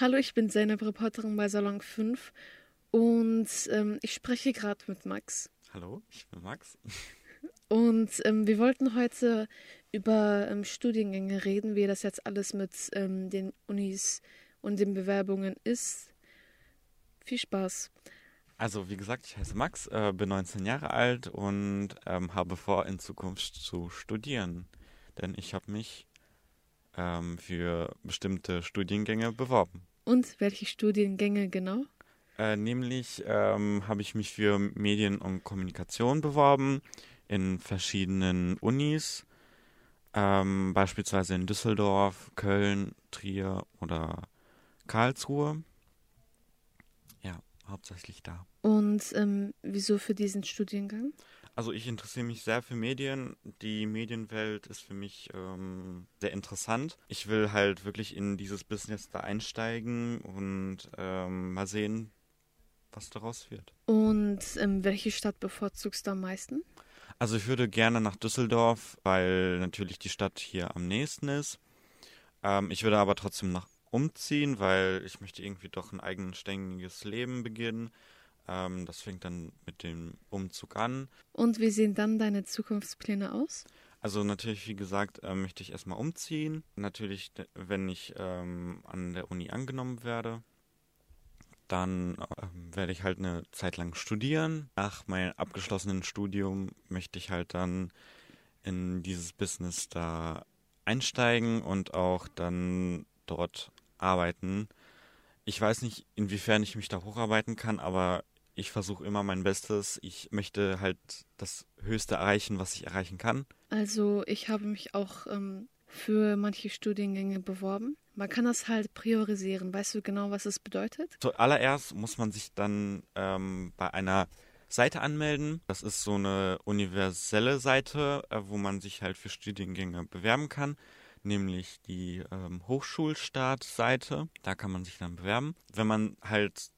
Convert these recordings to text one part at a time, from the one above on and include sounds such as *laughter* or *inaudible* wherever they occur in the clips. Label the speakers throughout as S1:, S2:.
S1: Hallo, ich bin Zeynep, Reporterin bei Salon 5 und ähm, ich spreche gerade mit Max.
S2: Hallo, ich bin Max. *laughs*
S1: Und ähm, wir wollten heute über ähm, Studiengänge reden, wie das jetzt alles mit ähm, den Unis und den Bewerbungen ist. Viel Spaß.
S2: Also wie gesagt, ich heiße Max, äh, bin 19 Jahre alt und ähm, habe vor, in Zukunft zu studieren. Denn ich habe mich ähm, für bestimmte Studiengänge beworben.
S1: Und welche Studiengänge genau?
S2: Äh, nämlich ähm, habe ich mich für Medien und Kommunikation beworben in verschiedenen Unis, ähm, beispielsweise in Düsseldorf, Köln, Trier oder Karlsruhe. Ja, hauptsächlich da.
S1: Und ähm, wieso für diesen Studiengang?
S2: Also ich interessiere mich sehr für Medien. Die Medienwelt ist für mich ähm, sehr interessant. Ich will halt wirklich in dieses Business da einsteigen und ähm, mal sehen, was daraus wird.
S1: Und ähm, welche Stadt bevorzugst du am meisten?
S2: Also ich würde gerne nach Düsseldorf, weil natürlich die Stadt hier am nächsten ist. Ähm, ich würde aber trotzdem nach umziehen, weil ich möchte irgendwie doch ein eigenständiges Leben beginnen. Ähm, das fängt dann mit dem Umzug an.
S1: Und wie sehen dann deine Zukunftspläne aus?
S2: Also natürlich, wie gesagt, äh, möchte ich erstmal umziehen. Natürlich, wenn ich ähm, an der Uni angenommen werde, dann äh, werde ich halt eine Zeit lang studieren. Nach meinem abgeschlossenen Studium möchte ich halt dann in dieses Business da einsteigen und auch dann dort arbeiten. Ich weiß nicht, inwiefern ich mich da hocharbeiten kann, aber ich versuche immer mein Bestes. Ich möchte halt das Höchste erreichen, was ich erreichen kann.
S1: Also ich habe mich auch ähm, für manche Studiengänge beworben. Man kann das halt priorisieren. Weißt du genau, was es bedeutet?
S2: Zuallererst muss man sich dann ähm, bei einer Seite anmelden. Das ist so eine universelle Seite, äh, wo man sich halt für Studiengänge bewerben kann, nämlich die ähm, Hochschulstart-Seite. Da kann man sich dann bewerben. Wenn man halt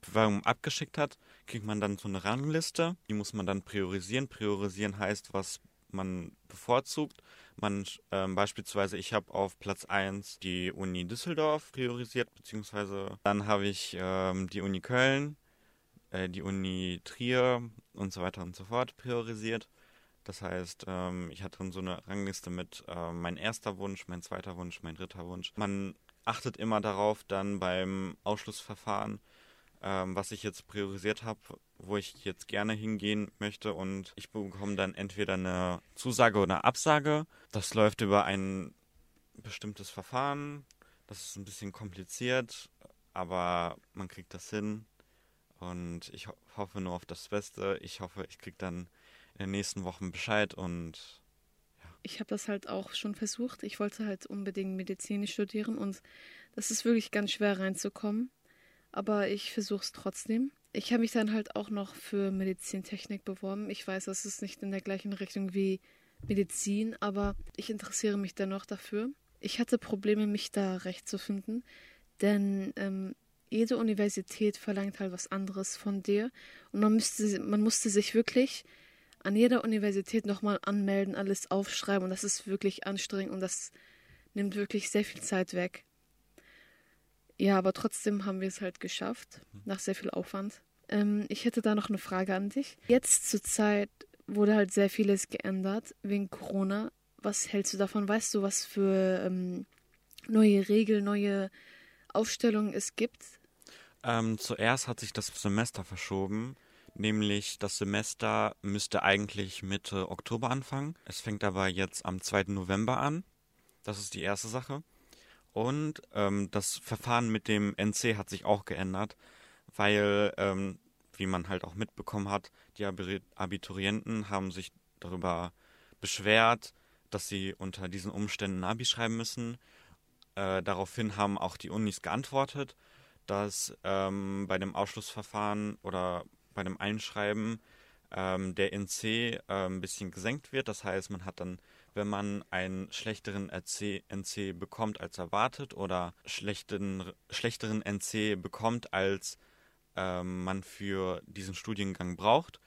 S2: Bewerbung abgeschickt hat, kriegt man dann so eine Rangliste. Die muss man dann priorisieren. Priorisieren heißt, was man bevorzugt. Man ähm, beispielsweise, ich habe auf Platz 1 die Uni Düsseldorf priorisiert, beziehungsweise dann habe ich ähm, die Uni Köln, äh, die Uni Trier und so weiter und so fort priorisiert. Das heißt, ähm, ich hatte dann so eine Rangliste mit äh, mein erster Wunsch, mein zweiter Wunsch, mein dritter Wunsch. Man achtet immer darauf dann beim Ausschlussverfahren, ähm, was ich jetzt priorisiert habe, wo ich jetzt gerne hingehen möchte und ich bekomme dann entweder eine Zusage oder eine Absage. Das läuft über ein bestimmtes Verfahren. Das ist ein bisschen kompliziert, aber man kriegt das hin und ich ho hoffe nur auf das Beste. Ich hoffe, ich kriege dann in den nächsten Wochen Bescheid und
S1: ich habe das halt auch schon versucht. Ich wollte halt unbedingt Medizin studieren und das ist wirklich ganz schwer reinzukommen aber ich versuche es trotzdem. Ich habe mich dann halt auch noch für Medizintechnik beworben. Ich weiß, das ist nicht in der gleichen Richtung wie Medizin, aber ich interessiere mich dennoch dafür. Ich hatte Probleme, mich da recht zu finden, denn ähm, jede Universität verlangt halt was anderes von dir und man, müsste, man musste sich wirklich an jeder Universität nochmal anmelden, alles aufschreiben und das ist wirklich anstrengend und das nimmt wirklich sehr viel Zeit weg. Ja, aber trotzdem haben wir es halt geschafft, nach sehr viel Aufwand. Ähm, ich hätte da noch eine Frage an dich. Jetzt zur Zeit wurde halt sehr vieles geändert wegen Corona. Was hältst du davon? Weißt du, was für ähm, neue Regeln, neue Aufstellungen es gibt?
S2: Ähm, zuerst hat sich das Semester verschoben. Nämlich das Semester müsste eigentlich Mitte Oktober anfangen. Es fängt aber jetzt am 2. November an. Das ist die erste Sache. Und ähm, das Verfahren mit dem NC hat sich auch geändert, weil, ähm, wie man halt auch mitbekommen hat, die Abiturienten haben sich darüber beschwert, dass sie unter diesen Umständen Abi schreiben müssen. Äh, daraufhin haben auch die Unis geantwortet, dass ähm, bei dem Ausschlussverfahren oder bei dem Einschreiben ähm, der NC äh, ein bisschen gesenkt wird. Das heißt, man hat dann wenn man einen schlechteren RC, NC bekommt als erwartet oder schlechten, schlechteren NC bekommt, als ähm, man für diesen Studiengang braucht,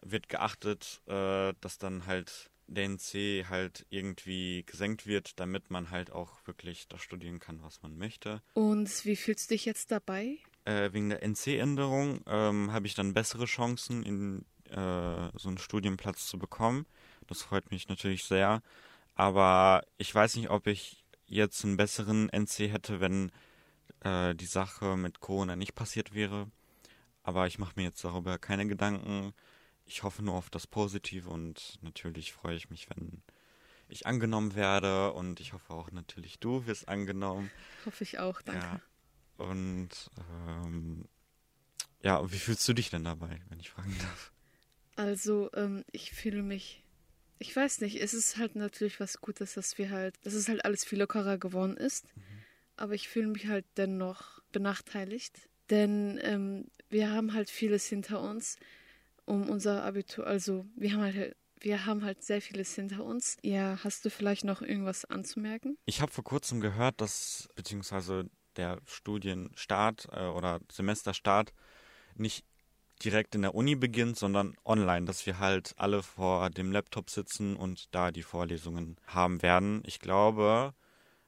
S2: wird geachtet, äh, dass dann halt der NC halt irgendwie gesenkt wird, damit man halt auch wirklich das studieren kann, was man möchte.
S1: Und wie fühlst du dich jetzt dabei?
S2: Äh, wegen der NC-Änderung ähm, habe ich dann bessere Chancen, in äh, so einen Studienplatz zu bekommen. Das freut mich natürlich sehr. Aber ich weiß nicht, ob ich jetzt einen besseren NC hätte, wenn äh, die Sache mit Corona nicht passiert wäre. Aber ich mache mir jetzt darüber keine Gedanken. Ich hoffe nur auf das Positive und natürlich freue ich mich, wenn ich angenommen werde und ich hoffe auch natürlich, du wirst angenommen.
S1: Hoffe ich auch, danke.
S2: Ja. Und ähm, ja, wie fühlst du dich denn dabei, wenn ich fragen darf?
S1: Also, ähm, ich fühle mich, ich weiß nicht, es ist halt natürlich was Gutes, dass wir halt, dass es halt alles viel lockerer geworden ist. Mhm. Aber ich fühle mich halt dennoch benachteiligt. Denn ähm, wir haben halt vieles hinter uns, um unser Abitur, also wir haben halt wir haben halt sehr vieles hinter uns. Ja, hast du vielleicht noch irgendwas anzumerken?
S2: Ich habe vor kurzem gehört, dass beziehungsweise der Studienstart äh, oder Semesterstart nicht direkt in der Uni beginnt, sondern online, dass wir halt alle vor dem Laptop sitzen und da die Vorlesungen haben werden. Ich glaube,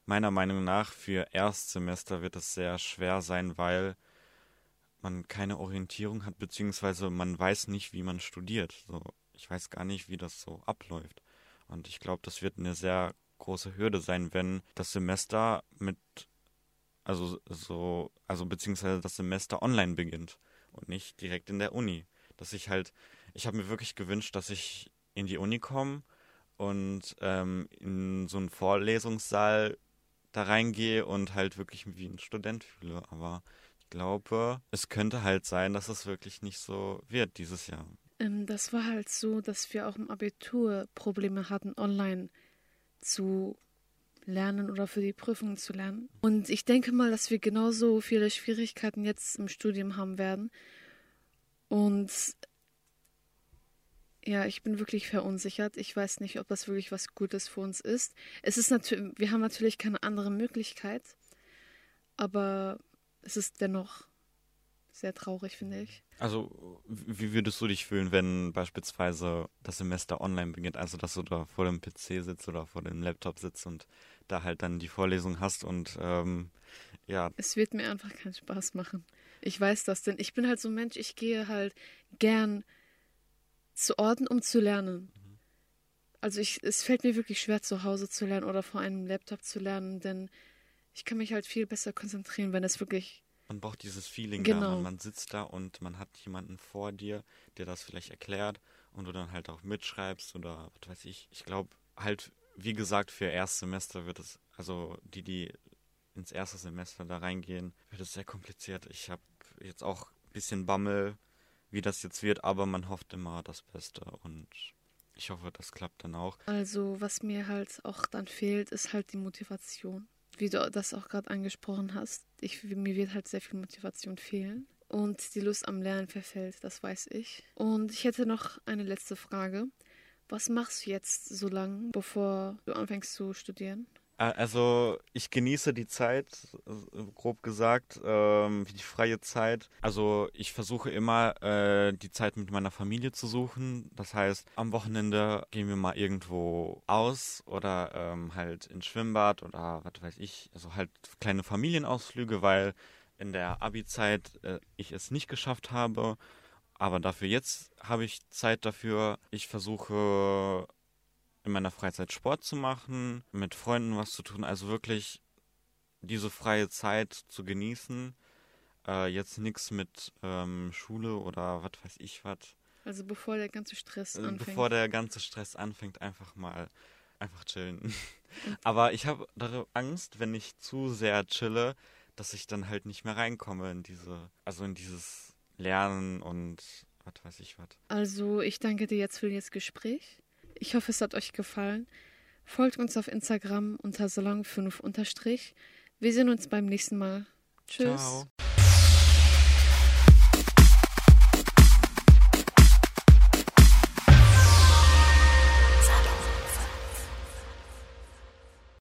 S2: meiner Meinung nach für Erstsemester wird es sehr schwer sein, weil man keine Orientierung hat, beziehungsweise man weiß nicht, wie man studiert. So, ich weiß gar nicht, wie das so abläuft. Und ich glaube, das wird eine sehr große Hürde sein, wenn das Semester mit, also so, also beziehungsweise das Semester online beginnt und nicht direkt in der Uni. Dass ich halt, ich habe mir wirklich gewünscht, dass ich in die Uni komme und ähm, in so einen Vorlesungssaal da reingehe und halt wirklich wie ein Student fühle. Aber glaube, es könnte halt sein, dass es wirklich nicht so wird dieses Jahr.
S1: Ähm, das war halt so, dass wir auch im Abitur Probleme hatten, online zu lernen oder für die Prüfungen zu lernen. Und ich denke mal, dass wir genauso viele Schwierigkeiten jetzt im Studium haben werden. Und ja, ich bin wirklich verunsichert. Ich weiß nicht, ob das wirklich was Gutes für uns ist. Es ist natürlich, wir haben natürlich keine andere Möglichkeit, aber es ist dennoch sehr traurig, finde ich.
S2: Also, wie würdest du dich fühlen, wenn beispielsweise das Semester online beginnt? Also, dass du da vor dem PC sitzt oder vor dem Laptop sitzt und da halt dann die Vorlesung hast und ähm, ja.
S1: Es wird mir einfach keinen Spaß machen. Ich weiß das, denn ich bin halt so ein Mensch, ich gehe halt gern zu Orten, um zu lernen. Mhm. Also ich, es fällt mir wirklich schwer, zu Hause zu lernen oder vor einem Laptop zu lernen, denn ich kann mich halt viel besser konzentrieren, wenn es wirklich.
S2: Man braucht dieses Feeling genau. da. Man, man sitzt da und man hat jemanden vor dir, der das vielleicht erklärt und du dann halt auch mitschreibst oder was weiß ich. Ich glaube halt, wie gesagt, für Erstsemester wird es, also die, die ins erste Semester da reingehen, wird es sehr kompliziert. Ich habe jetzt auch ein bisschen Bammel, wie das jetzt wird, aber man hofft immer das Beste und ich hoffe, das klappt dann auch.
S1: Also, was mir halt auch dann fehlt, ist halt die Motivation wie du das auch gerade angesprochen hast, ich, mir wird halt sehr viel Motivation fehlen. Und die Lust am Lernen verfällt, das weiß ich. Und ich hätte noch eine letzte Frage. Was machst du jetzt so lange, bevor du anfängst zu studieren?
S2: Also ich genieße die Zeit, grob gesagt, ähm, die freie Zeit. Also ich versuche immer äh, die Zeit mit meiner Familie zu suchen. Das heißt, am Wochenende gehen wir mal irgendwo aus oder ähm, halt ins Schwimmbad oder was weiß ich. Also halt kleine Familienausflüge, weil in der Abi-Zeit äh, ich es nicht geschafft habe. Aber dafür jetzt habe ich Zeit dafür. Ich versuche in meiner Freizeit Sport zu machen, mit Freunden was zu tun, also wirklich diese freie Zeit zu genießen. Äh, jetzt nichts mit ähm, Schule oder was weiß ich was.
S1: Also bevor der ganze Stress
S2: äh, anfängt. Bevor der ganze Stress anfängt, einfach mal einfach chillen. *laughs* Aber ich habe Angst, wenn ich zu sehr chille, dass ich dann halt nicht mehr reinkomme in diese, also in dieses Lernen und was weiß ich was.
S1: Also ich danke dir jetzt für das Gespräch. Ich hoffe, es hat euch gefallen. Folgt uns auf Instagram unter salon5 Wir sehen uns beim nächsten Mal. Tschüss. Ciao.